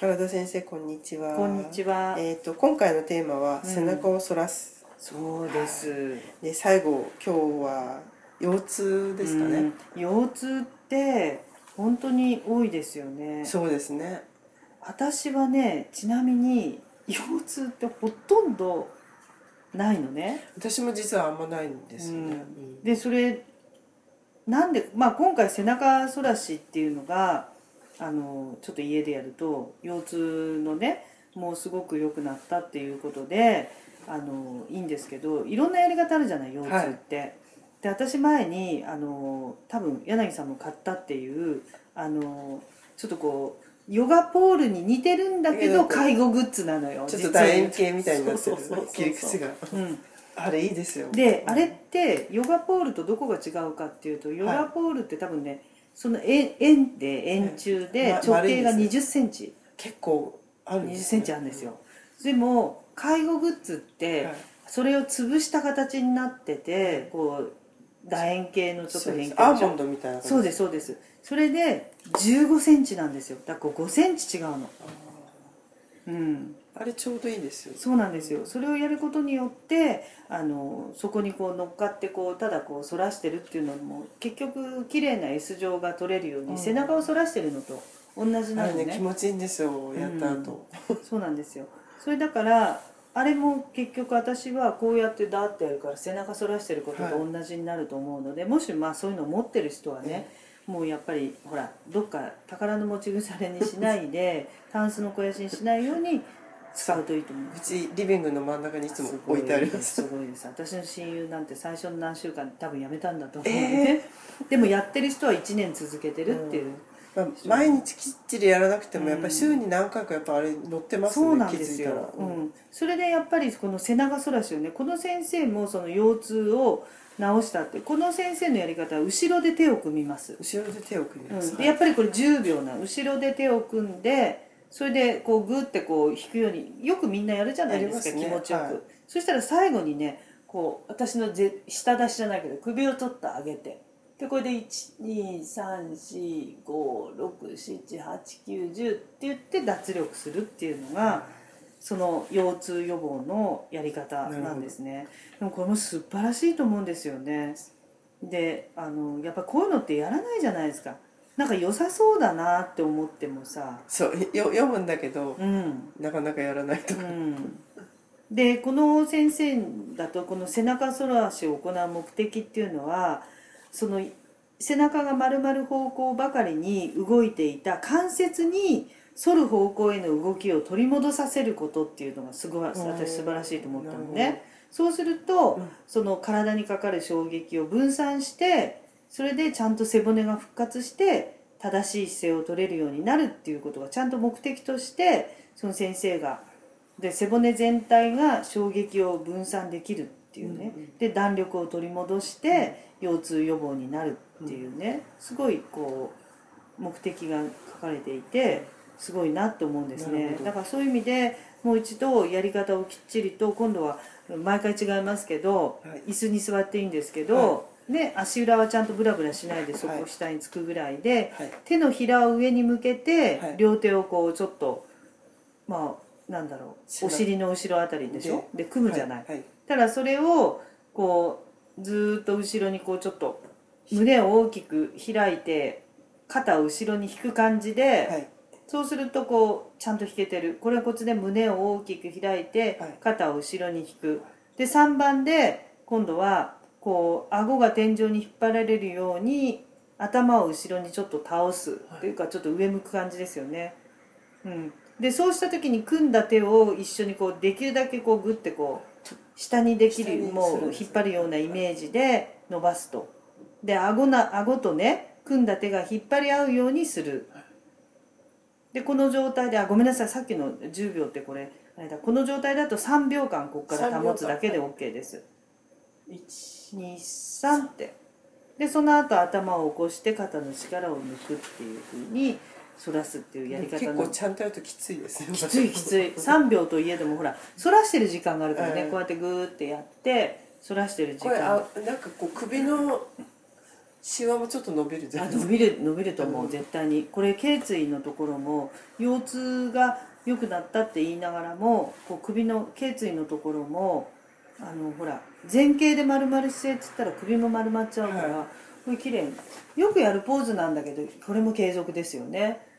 原田先生こんにちは。こんにちは。えっ、と今回のテーマは背中を反らす。そうです。で最後今日は腰痛ですかね。うん腰痛って本当に多いですよね。そうですね。私はね、ちなみに腰痛ってほとんどないのね。私も実はあんまないんですよね。うんでそれなんでまあ今回背中反らしっていうのがあのちょっと家でやると腰痛のねもうすごく良くなったっていうことであのいいんですけどいろんなやり方あるじゃない腰痛って。で私前にあの多分柳さんも買ったっていうあのちょっとこうヨガポールに似てるんだけど介護グッズなのよちょっと楕円形みたいになってる切り口が。うんあれいいですよ。であれってヨガポールとどこが違うかっていうとヨガポールって多分ねその円円で円柱でま直径が2丸いです。0ンチ。結構ある。ん2です0ンチあるんですよ。でも介護グッズってはい。それを潰した形になっててこう楕円形のちょっと変形す。アーモンドみたいな感じ。そうですそうです。それで1 5ンチなんですよ。だから5センチ違うのうん。あれちょうどいいですよ。そうなんですよ。それをやることによってあのそこにこう乗っかってこうただこう反らしてるっていうのも結局綺麗な S 状が取れるように、うん。背中を反らしてるのと同じなのね。あれね気持ちいいんですよ。やった後。そうなんですよ。それだからあれも結局私はこうやってダーってやるから背中反らしてることと同じになると思うので、もしまあそういうのを持ってる人はね、もうやっぱりほらどっか宝の持ち腐れにしないで タンスの肥やしにしないように使うといいと思います。うちリビングの真ん中にいつも置いてあります。すごいです。私の親友なんて最初の何週間で多分やめたんだと思うので、でもやってる人は1年続けてるっていう、まあ、毎日きっちりやらなくてもやっぱり週に何回かやっぱあれ乗ってますね、そうなん気づいたら。ですよ、うん、それでやっぱりこの背中反らしをねこの先生もその腰痛を治したってこの先生のやり方は後ろで手を組みます、後ろで手を組みます、うん、でやっぱりこれ10秒な後ろで手を組んでそれでこうグーってこう引くようによくみんなやるじゃないですかね。気持ちよく、はい。そしたら最後にねこう私のぜ下出しじゃないけど首を取って上げて。でこれで12345678910って言って脱力するっていうのがその腰痛予防のやり方なんですね。でもこれも素晴らしいと思うんですよね。であのやっぱこういうのってやらないじゃないですか。なんか良さそうだなって思ってもさ。そうよ読むんだけどうん。なかなかやらないと。か、うん。でこの先生だとこの背中反らしを行う目的っていうのはその背中が丸まる方向ばかりに動いていた関節に反る方向への動きを取り戻させることっていうのがすごい私素晴らしいと思ったのね。そうすると、うん。その体にかかる衝撃を分散してそれでちゃんと背骨が復活して正しい姿勢を取れるようになるっていうことがちゃんと目的としてその先生がで背骨全体が衝撃を分散できるっていうね、うんうんで弾力を取り戻して腰痛予防になるっていうね。すごいこう目的が書かれていてすごいなって思うんですね。だからそういう意味でもう一度やり方をきっちりと今度は毎回違いますけど、はい。椅子に座っていいんですけど、ね、足裏はちゃんとブラブラしないでそこ下につくぐらいで、はい。手のひらを上に向けて、はい。両手をこうちょっとまあなんだろうお尻の後ろあたりでしょ？で組むじゃない、はいはい。ただそれをこうずーっと後ろにこうちょっと胸を大きく開いて肩を後ろに引く感じで、はいそうするとこうちゃんと引けてる。これはこっちで胸を大きく開いてはい。肩を後ろに引く。で3番で今度はこう顎が天井に引っ張られるように頭を後ろにちょっと倒す。というかちょっと上向く感じですよね、うん、でそうした時に組んだ手を一緒にこうできるだけこうグッてこう下にできるもう引っ張るようなイメージで伸ばすと。で顎な顎とね組んだ手が引っ張り合うようにするでこの状態であごめんなさいさっきの10秒ってこれ。あれだこの状態だと3秒間ここから保つだけで OK です。123って。でその後頭を起こして肩の力を抜くっていうふうに反らすっていうやり方結の構ちゃんとやるときついですよきついきつい。3 秒といえどもほら反らしてる時間があるからね、はいこうやってグーってやって反らしてる時これあ間なんかこう首のシワもちょっと伸びるじゃあないですか伸びる伸びると思う、うん。絶対に。これ頸椎のところも腰痛が良くなったって言いながらもこう首の頸椎のところもあのほら前傾で丸々姿勢っつったら首も丸まっちゃうから、はこれ綺麗。によくやるポーズなんだけどこれも継続ですよね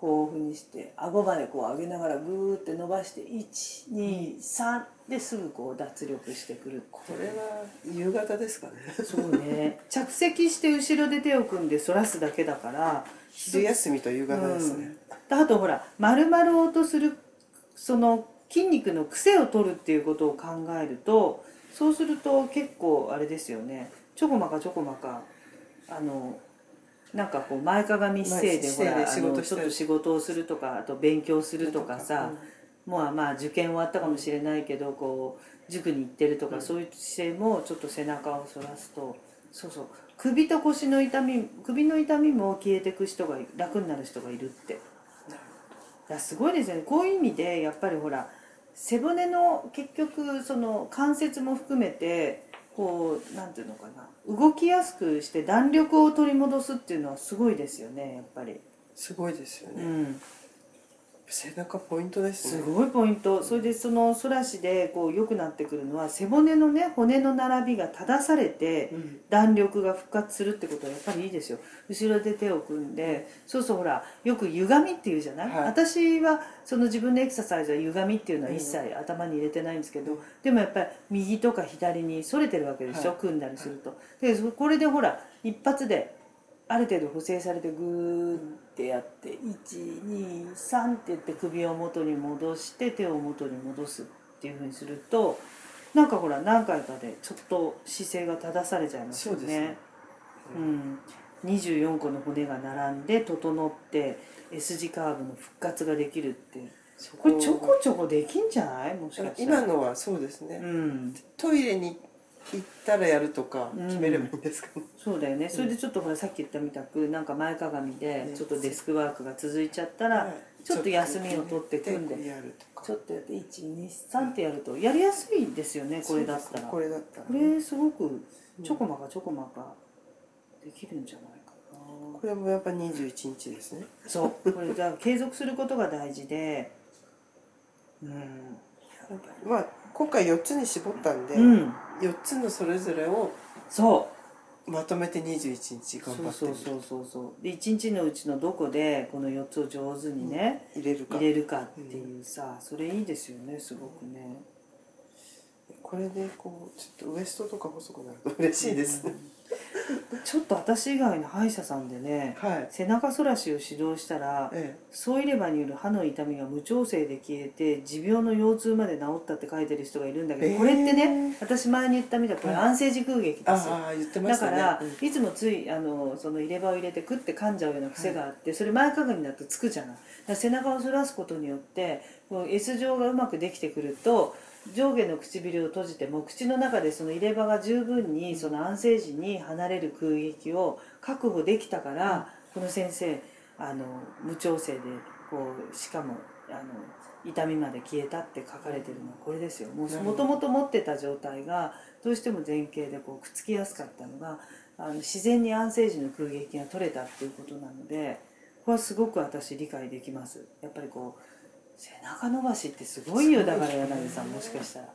こういうふうにして顎までこう上げながらグーって伸ばして123ですぐこう脱力してくるこれは夕方ですかね。そうね。着席して後ろで手を組んで反らすだけだから昼休みと夕方ですね、であとほら丸々落とするその筋肉の癖を取るっていうことを考えるとそうすると結構あれですよね。ちょこまかちょこまかあのなんかこう前かがみ姿勢でほらちょっと仕事をするとかあと勉強するとかさ、もうまあ受験終わったかもしれないけどこう塾に行ってるとか、うん。そういう姿勢もちょっと背中を反らすとそうそう。首と腰の痛み首の痛みも消えてく人が楽になる人がいるって。いやすごいですよね。こういう意味でやっぱりほら背骨の結局その関節も含めてこうなんていうのかな。動きやすくして弾力を取り戻すっていうのはすごいですよねやっぱり、すごいですよね、うん、背中ポイントです。ねすごいポイント。それでその反らしでこう良くなってくるのは背骨のね骨の並びが正されてうん。弾力が復活するってことはやっぱりいいですよ。後ろで手を組んでそうそうほらよく歪みっていうじゃない、はい。私はその自分のエクササイズは歪みっていうのは一切頭に入れてないんですけど、でもやっぱり右とか左に反れてるわけでしょ、はい。組んだりすると。でそこれでほら一発である程度補正されてグーってやって123って言って首を元に戻して手を元に戻すっていうふうにするとなんかほら何回かでちょっと姿勢が正されちゃいますよね。そうん、24個の骨が並んで整って S 字カーブの復活ができるってそこ。れちょこちょこできんじゃない？もしかしたら。今のはそうですね、うん。トイレに行ったらやるとか決めればいいんですか？ね、そうだよね。それでちょっとほらさっき言ったみたくなんか前かがみでね。ちょっとデスクワークが続いちゃったら、はいちょっと休みを取って組んで。ちょっとやって123ってやるとやりやすいですよねこれだったら。これだったら。これすごくちょこまかちょこまかできるんじゃないかな。これもやっぱ21日ですね。そう。これじゃあ継続することが大事で。うんまあ今回4つに絞ったんで、うん。4つのそれぞれをそうまとめて21日頑張ってそうそうそうそうそう。で1日のうちのどこでこの4つを上手にね、入れるか。入れるかっていうさそれいいですよねすごくね。これでこうちょっとウエストとか細くなると嬉しいです。ね、ちょっと私以外の歯医者さんでねはい。背中反らしを指導したらえ総入れ歯による歯の痛みが無調整で消えて持病の腰痛まで治ったって書いてる人がいるんだけど、えーこれってね私前に言ったみたいこれはい。安静時空撃えですよ、ああ言ってまだから、うん。いつもついあのその入れ歯を入れてクッて噛んじゃうような癖があって、それ前かがみになるとつくじゃない。背中を反らすことによってこう S 状がうまくできてくると上下の唇を閉じても口の中でその入れ歯が十分にその安静時に離れる空撃を確保できたから、この先生あの無調整でこうしかもあの痛みまで消えたって書かれてるのはこれですよ。もともと持ってた状態がどうしても前傾でこうくっつきやすかったのがあの自然に安静時の空撃が取れたっていうことなのでこれはすごく私理解できます。やっぱりこう背中伸ばしってすごいよだから柳さんもしかしたら。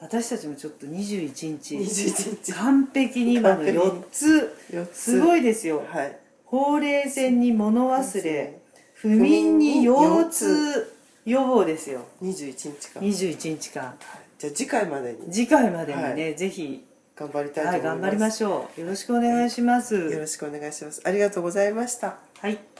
私たちもちょっっと21日。21日。完璧に今の4つ。4つ。すごいですよ。はい。ほうれい線に物忘れ。不眠に腰痛。予防ですよ。21日間。21日間。じゃあ次回までに。次回までにね、はぜひ。頑張りたいとはい思います、頑張りましょう。よろしくお願いします。よろしくお願いします。ありがとうございました。はい